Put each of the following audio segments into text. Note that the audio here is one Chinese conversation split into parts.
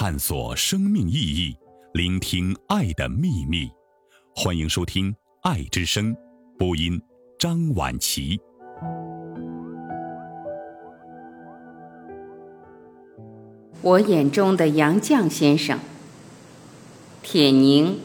探索生命意义，聆听爱的秘密。欢迎收听《爱之声》，播音张婉琪。我眼中的杨绛先生，铁凝。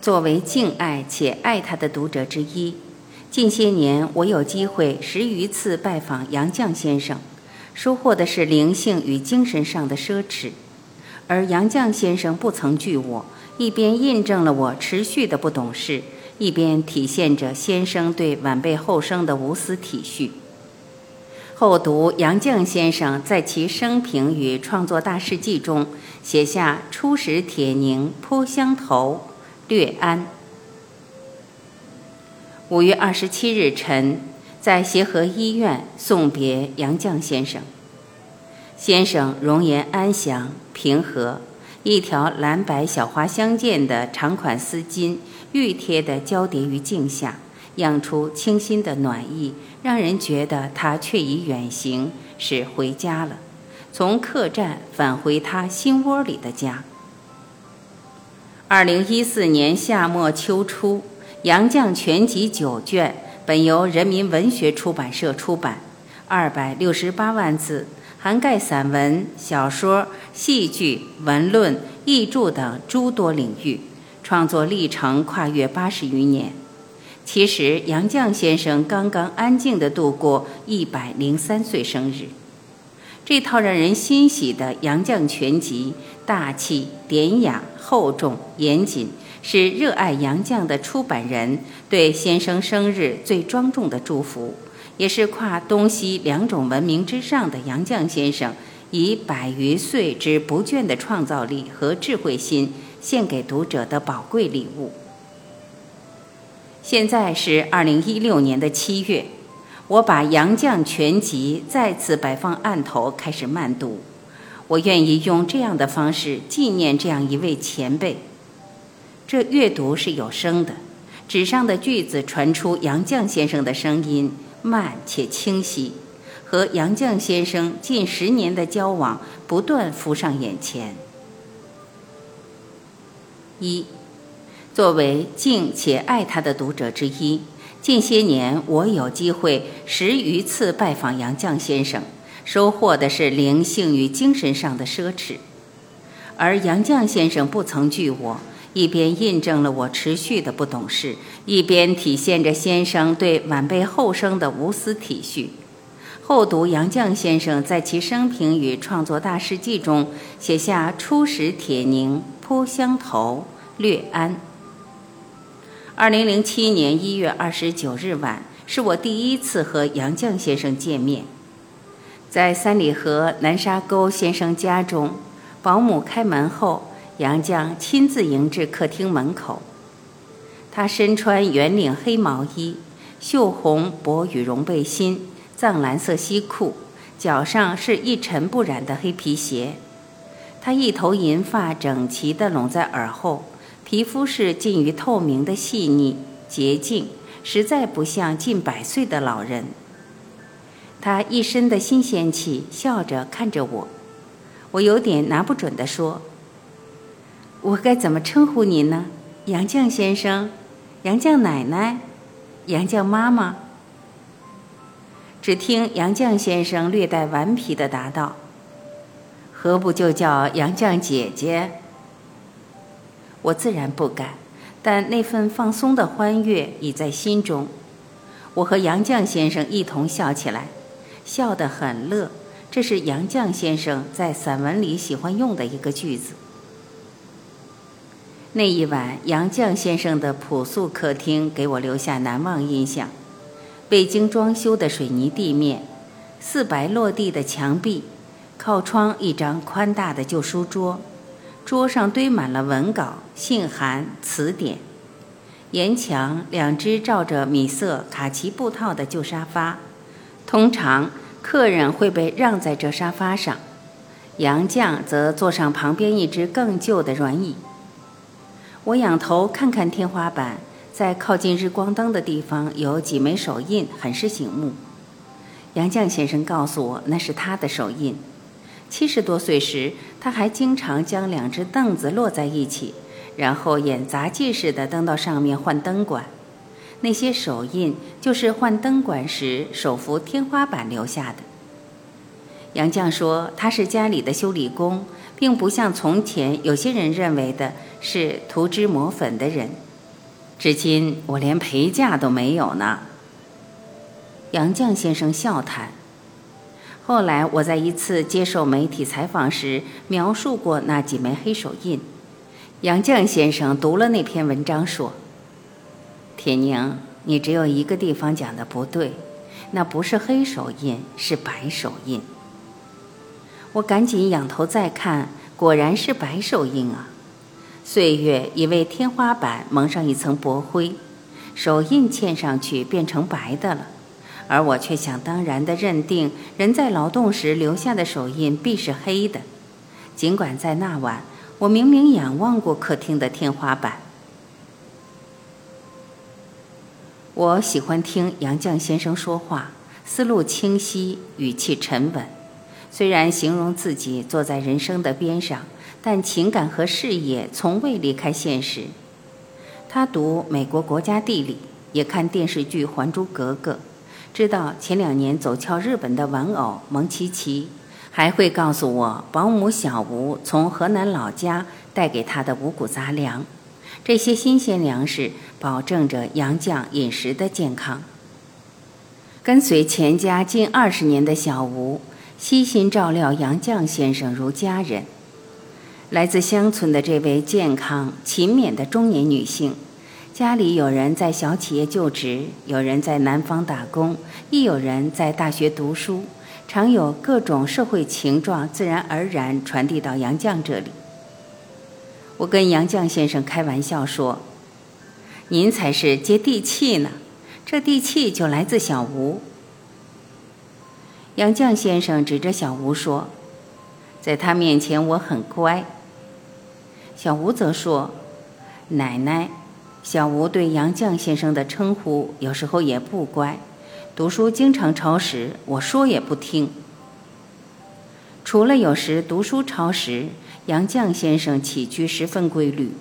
作为敬爱且爱他的读者之一，近些年我有机会十余次拜访杨绛先生，收获的是灵性与精神上的奢侈。而杨绛先生不曾拒我，一边印证了我持续的不懂事，一边体现着先生对晚辈后生的无私体恤。后读杨绛先生在其生平与创作大事记中写下“初识铁凝颇相投”。略安。五月二十七日晨，在协和医院送别杨绛先生。先生容颜安详平和，一条蓝白小花相间的长款丝巾熨贴的交叠于颈下，漾出清新的暖意，让人觉得他却已远行，是回家了，从客栈返回他心窝里的家。二零一四年夏末秋初，《杨绛全集》九卷本由人民文学出版社出版，二百六十八万字，涵盖散文、小说、戏剧、文论、译著等诸多领域，创作历程跨越八十余年。其实，杨绛先生刚刚安静地度过一百零三岁生日。这套让人欣喜的《杨绛全集》，大气、典雅、厚重、严谨，是热爱杨绛的出版人对先生生日最庄重的祝福，也是跨东西两种文明之上的杨绛先生以百余岁之不倦的创造力和智慧心献给读者的宝贵礼物。现在是二零一六年的七月。我把《杨绛全集》再次摆放案头，开始慢读。我愿意用这样的方式纪念这样一位前辈。这阅读是有声的，纸上的句子传出杨绛先生的声音，慢且清晰，和杨绛先生近十年的交往不断浮上眼前。一，作为敬且爱他的读者之一。近些年，我有机会十余次拜访杨绛先生，收获的是灵性与精神上的奢侈。而杨绛先生不曾拒我，一边印证了我持续的不懂事，一边体现着先生对晚辈后生的无私体恤。后读杨绛先生在其生平与创作大事记中写下“初识铁凝颇相投，略安”。二零零七年一月二十九日晚，是我第一次和杨绛先生见面，在三里河南沙沟先生家中，保姆开门后，杨绛亲自迎至客厅门口。他身穿圆领黑毛衣、绣红薄羽绒背心、藏蓝色西裤，脚上是一尘不染的黑皮鞋。他一头银发整齐地拢在耳后。皮肤是近于透明的细腻洁净，实在不像近百岁的老人。他一身的新鲜气，笑着看着我，我有点拿不准地说：“我该怎么称呼您呢？杨绛先生，杨绛奶奶，杨绛妈妈。”只听杨绛先生略带顽皮地答道：“何不就叫杨绛姐姐？”我自然不敢，但那份放松的欢悦已在心中。我和杨绛先生一同笑起来，笑得很乐。这是杨绛先生在散文里喜欢用的一个句子。那一晚，杨绛先生的朴素客厅给我留下难忘印象：未经装修的水泥地面，四白落地的墙壁，靠窗一张宽大的旧书桌。桌上堆满了文稿、信函、词典，沿墙两只罩着米色卡其布套的旧沙发，通常客人会被让在这沙发上，杨绛则坐上旁边一只更旧的软椅。我仰头看看天花板，在靠近日光灯的地方有几枚手印，很是醒目。杨绛先生告诉我，那是他的手印。七十多岁时，他还经常将两只凳子摞在一起，然后演杂技似的登到上面换灯管。那些手印就是换灯管时手扶天花板留下的。杨绛说他是家里的修理工，并不像从前有些人认为的是涂脂抹粉的人。至今我连陪嫁都没有呢。杨绛先生笑谈。后来我在一次接受媒体采访时描述过那几枚黑手印，杨绛先生读了那篇文章说：“铁凝，你只有一个地方讲的不对，那不是黑手印，是白手印。”我赶紧仰头再看，果然是白手印啊！岁月已为天花板蒙上一层薄灰，手印嵌上去变成白的了。而我却想当然地认定，人在劳动时留下的手印必是黑的，尽管在那晚，我明明仰望过客厅的天花板。我喜欢听杨绛先生说话，思路清晰，语气沉稳。虽然形容自己坐在人生的边上，但情感和事业从未离开现实。他读美国国家地理，也看电视剧《还珠格格》。知道前两年走俏日本的玩偶蒙奇奇，还会告诉我保姆小吴从河南老家带给他的五谷杂粮，这些新鲜粮食保证着杨绛饮食的健康。跟随钱家近二十年的小吴，悉心照料杨绛先生如家人。来自乡村的这位健康勤勉的中年女性。家里有人在小企业就职，有人在南方打工，亦有人在大学读书，常有各种社会情状自然而然传递到杨绛这里。我跟杨绛先生开玩笑说：“您才是接地气呢，这地气就来自小吴。”杨绛先生指着小吴说：“在他面前我很乖。”小吴则说：“奶奶。”小吴对杨绛先生的称呼有时候也不乖，读书经常超时，我说也不听。除了有时读书超时，杨绛先生起居十分规律，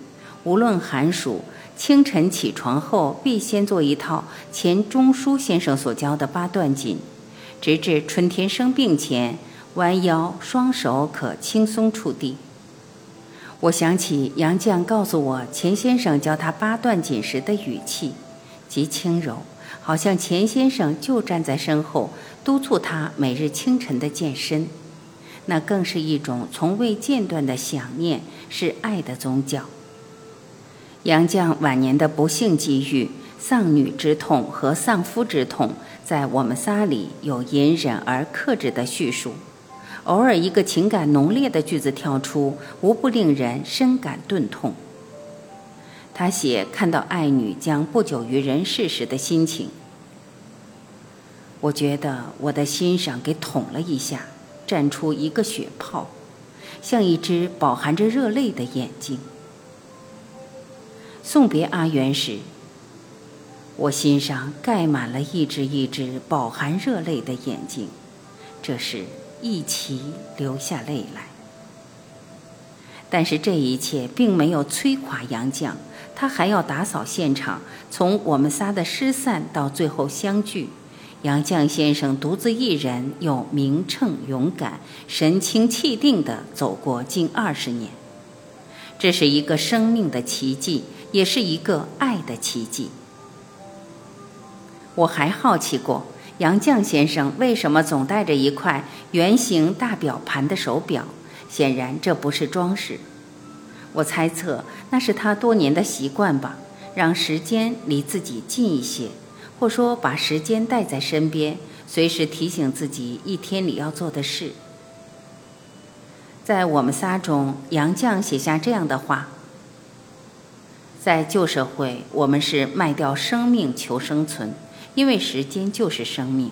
无论寒暑，清晨起床后必先做一套钱钟书先生所教的八段锦，直至春天生病前，弯腰双手可轻松触地。我想起杨绛告诉我钱先生教他八段锦时的语气，极轻柔，好像钱先生就站在身后督促他每日清晨的健身。那更是一种从未间断的想念，是爱的宗教。杨绛晚年的不幸际遇、丧女之痛和丧夫之痛，在我们仨里有隐忍而克制的叙述。偶尔一个情感浓烈的句子跳出，无不令人深感钝痛。他写看到爱女将不久于人世时的心情，我觉得我的心上给捅了一下，绽出一个血泡，像一只饱含着热泪的眼睛。送别阿元时，我心上盖满了一只一只饱含热泪的眼睛，这是。一齐流下泪来，但是这一切并没有摧垮杨绛，他还要打扫现场。从我们仨的失散到最后相聚，杨绛先生独自一人又明称勇敢、神清气定地走过近二十年。这是一个生命的奇迹，也是一个爱的奇迹。我还好奇过。杨绛先生为什么总带着一块圆形大表盘的手表？显然这不是装饰。我猜测那是他多年的习惯吧，让时间离自己近一些，或说把时间带在身边，随时提醒自己一天里要做的事。在我们仨中，杨绛写下这样的话：在旧社会，我们是卖掉生命求生存。因为时间就是生命。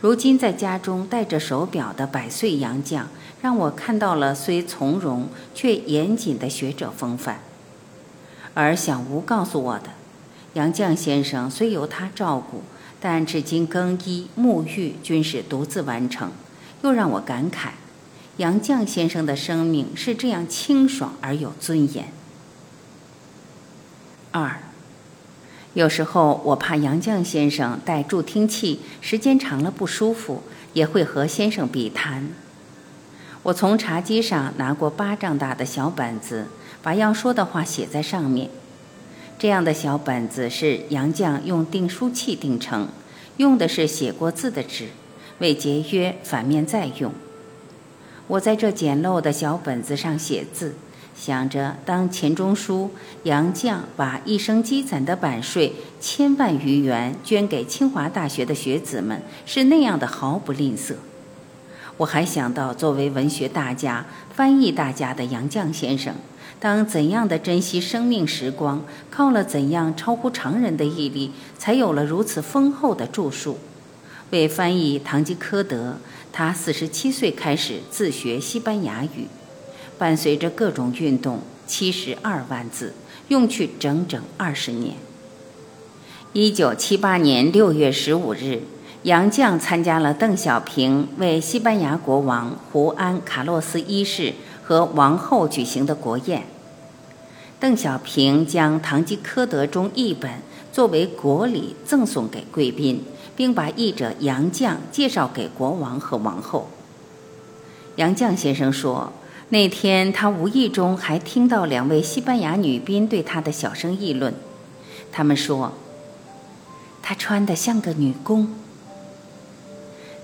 如今在家中戴着手表的百岁杨绛，让我看到了虽从容却严谨的学者风范。而小吴告诉我的，杨绛先生虽由他照顾，但至今更衣、沐浴均是独自完成，又让我感慨：杨绛先生的生命是这样清爽而有尊严。二，有时候我怕杨绛先生戴助听器时间长了不舒服，也会和先生比谈。我从茶几上拿过巴掌大的小本子，把要说的话写在上面。这样的小本子是杨绛用订书器订成，用的是写过字的纸，为节约，反面再用。我在这简陋的小本子上写字。想着，当钱钟书、杨绛把一生积攒的版税千万余元捐给清华大学的学子们，是那样的毫不吝啬。我还想到，作为文学大家、翻译大家的杨绛先生，当怎样的珍惜生命时光，靠了怎样超乎常人的毅力，才有了如此丰厚的著述。为翻译《堂吉诃德》，他四十七岁开始自学西班牙语。伴随着各种运动，七十二万字，用去整整二十年。一九七八年六月十五日，杨绛参加了邓小平为西班牙国王胡安·卡洛斯一世和王后举行的国宴。邓小平将《堂吉诃德》中译本作为国礼赠送给贵宾，并把译者杨绛介绍给国王和王后。杨绛先生说。那天，他无意中还听到两位西班牙女宾对他的小声议论。他们说：“她穿得像个女工。”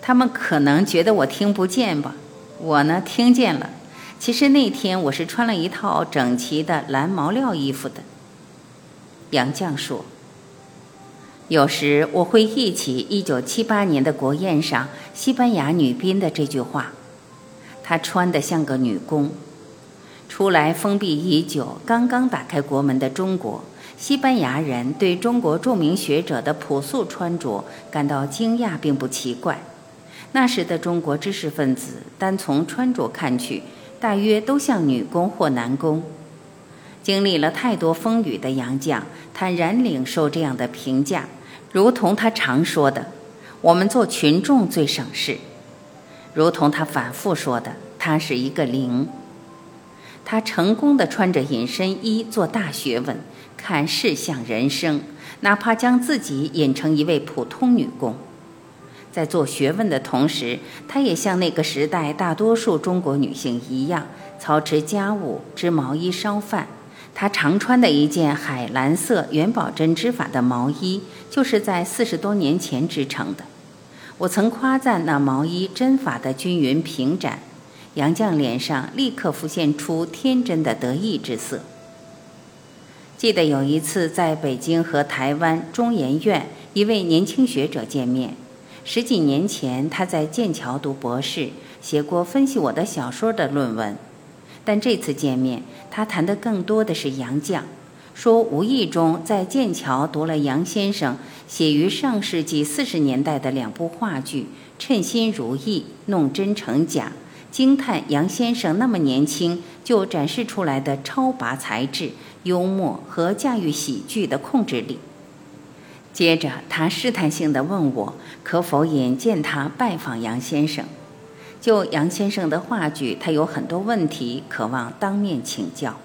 他们可能觉得我听不见吧？我呢，听见了。其实那天我是穿了一套整齐的蓝毛料衣服的。杨绛说：“有时我会忆起1978年的国宴上西班牙女宾的这句话。”她穿得像个女工，出来封闭已久、刚刚打开国门的中国，西班牙人对中国著名学者的朴素穿着感到惊讶，并不奇怪。那时的中国知识分子，单从穿着看去，大约都像女工或男工。经历了太多风雨的杨绛，坦然领受这样的评价，如同他常说的：“我们做群众最省事。”如同他反复说的，他是一个零。他成功的穿着隐身衣做大学问，看世相人生，哪怕将自己引成一位普通女工。在做学问的同时，她也像那个时代大多数中国女性一样，操持家务、织毛衣、烧饭。她常穿的一件海蓝色元宝针织法的毛衣，就是在四十多年前织成的。我曾夸赞那毛衣针法的均匀平展，杨绛脸上立刻浮现出天真的得意之色。记得有一次在北京和台湾中研院一位年轻学者见面，十几年前他在剑桥读博士，写过分析我的小说的论文，但这次见面他谈的更多的是杨绛。说无意中在剑桥读了杨先生写于上世纪四十年代的两部话剧《称心如意》《弄真成假》，惊叹杨先生那么年轻就展示出来的超拔才智、幽默和驾驭喜剧的控制力。接着，他试探性地问我可否引荐他拜访杨先生。就杨先生的话剧，他有很多问题渴望当面请教。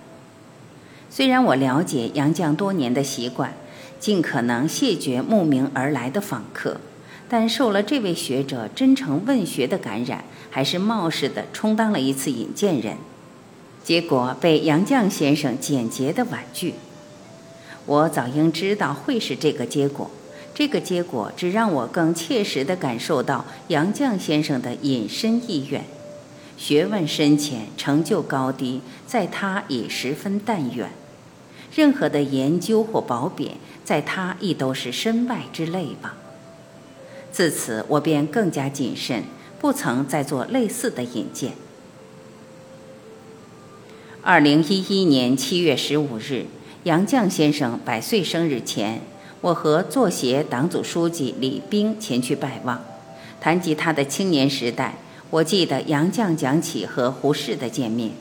虽然我了解杨绛多年的习惯，尽可能谢绝慕名而来的访客，但受了这位学者真诚问学的感染，还是冒失的充当了一次引荐人，结果被杨绛先生简洁的婉拒。我早应知道会是这个结果，这个结果只让我更切实地感受到杨绛先生的隐身意愿。学问深浅、成就高低，在他已十分淡远；任何的研究或褒贬，在他亦都是身外之类吧。自此，我便更加谨慎，不曾再做类似的引荐。二零一一年七月十五日，杨绛先生百岁生日前，我和作协党组书记李冰前去拜望，谈及他的青年时代。我记得杨绛讲起和胡适的见面。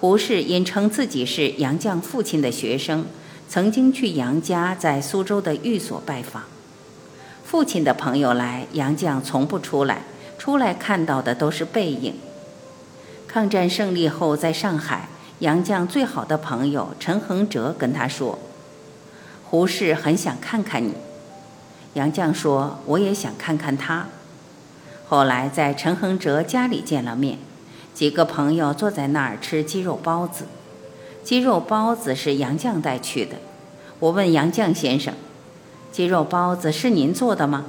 胡适因称自己是杨绛父亲的学生，曾经去杨家在苏州的寓所拜访。父亲的朋友来，杨绛从不出来，出来看到的都是背影。抗战胜利后，在上海，杨绛最好的朋友陈恒哲跟他说：“胡适很想看看你。”杨绛说：“我也想看看他。”后来在陈恒哲家里见了面，几个朋友坐在那儿吃鸡肉包子。鸡肉包子是杨绛带去的。我问杨绛先生：“鸡肉包子是您做的吗？”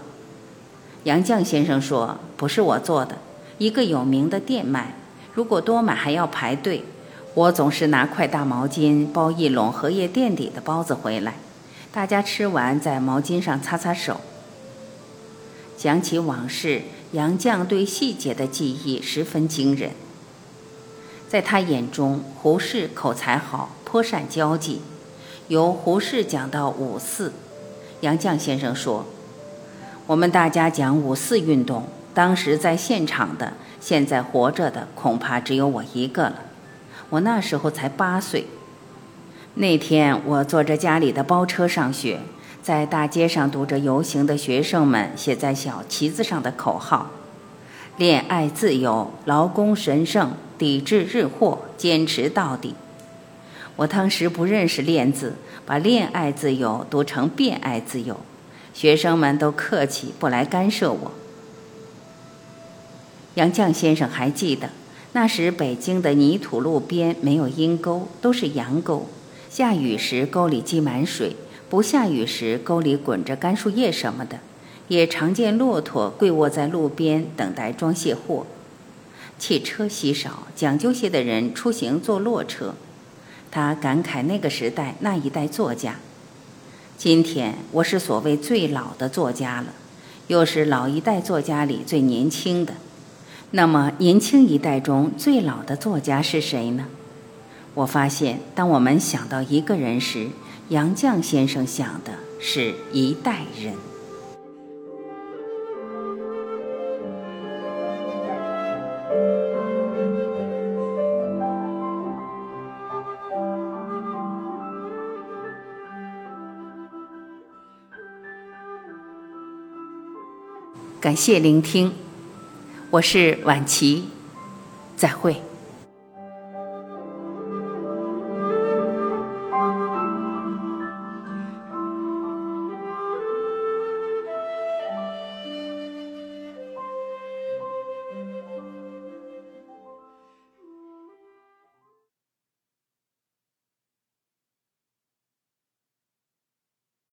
杨绛先生说：“不是我做的，一个有名的店卖，如果多买还要排队。我总是拿块大毛巾包一笼荷叶垫底的包子回来，大家吃完在毛巾上擦擦手。”讲起往事，杨绛对细节的记忆十分惊人。在他眼中，胡适口才好，颇善交际。由胡适讲到五四，杨绛先生说：“我们大家讲五四运动，当时在现场的，现在活着的恐怕只有我一个了。我那时候才八岁。那天我坐着家里的包车上学，在大街上读着游行的学生们写在小旗子上的口号：恋爱自由，劳工神圣，抵制日货，坚持到底。”我当时不认识“恋”字，把“恋爱自由”读成“变爱自由”，学生们都客气，不来干涉我。杨绛先生还记得，那时北京的泥土路边没有阴沟，都是洋沟。下雨时沟里积满水，不下雨时沟里滚着干树叶什么的，也常见骆驼跪卧在路边等待装卸货。汽车稀少，讲究些的人出行坐骆车。他感慨那个时代那一代作家。今天我是所谓最老的作家了，又是老一代作家里最年轻的。那么年轻一代中最老的作家是谁呢？我发现，当我们想到一个人时，杨绛先生想的是一代人。感谢聆听，我是晚琪，再会。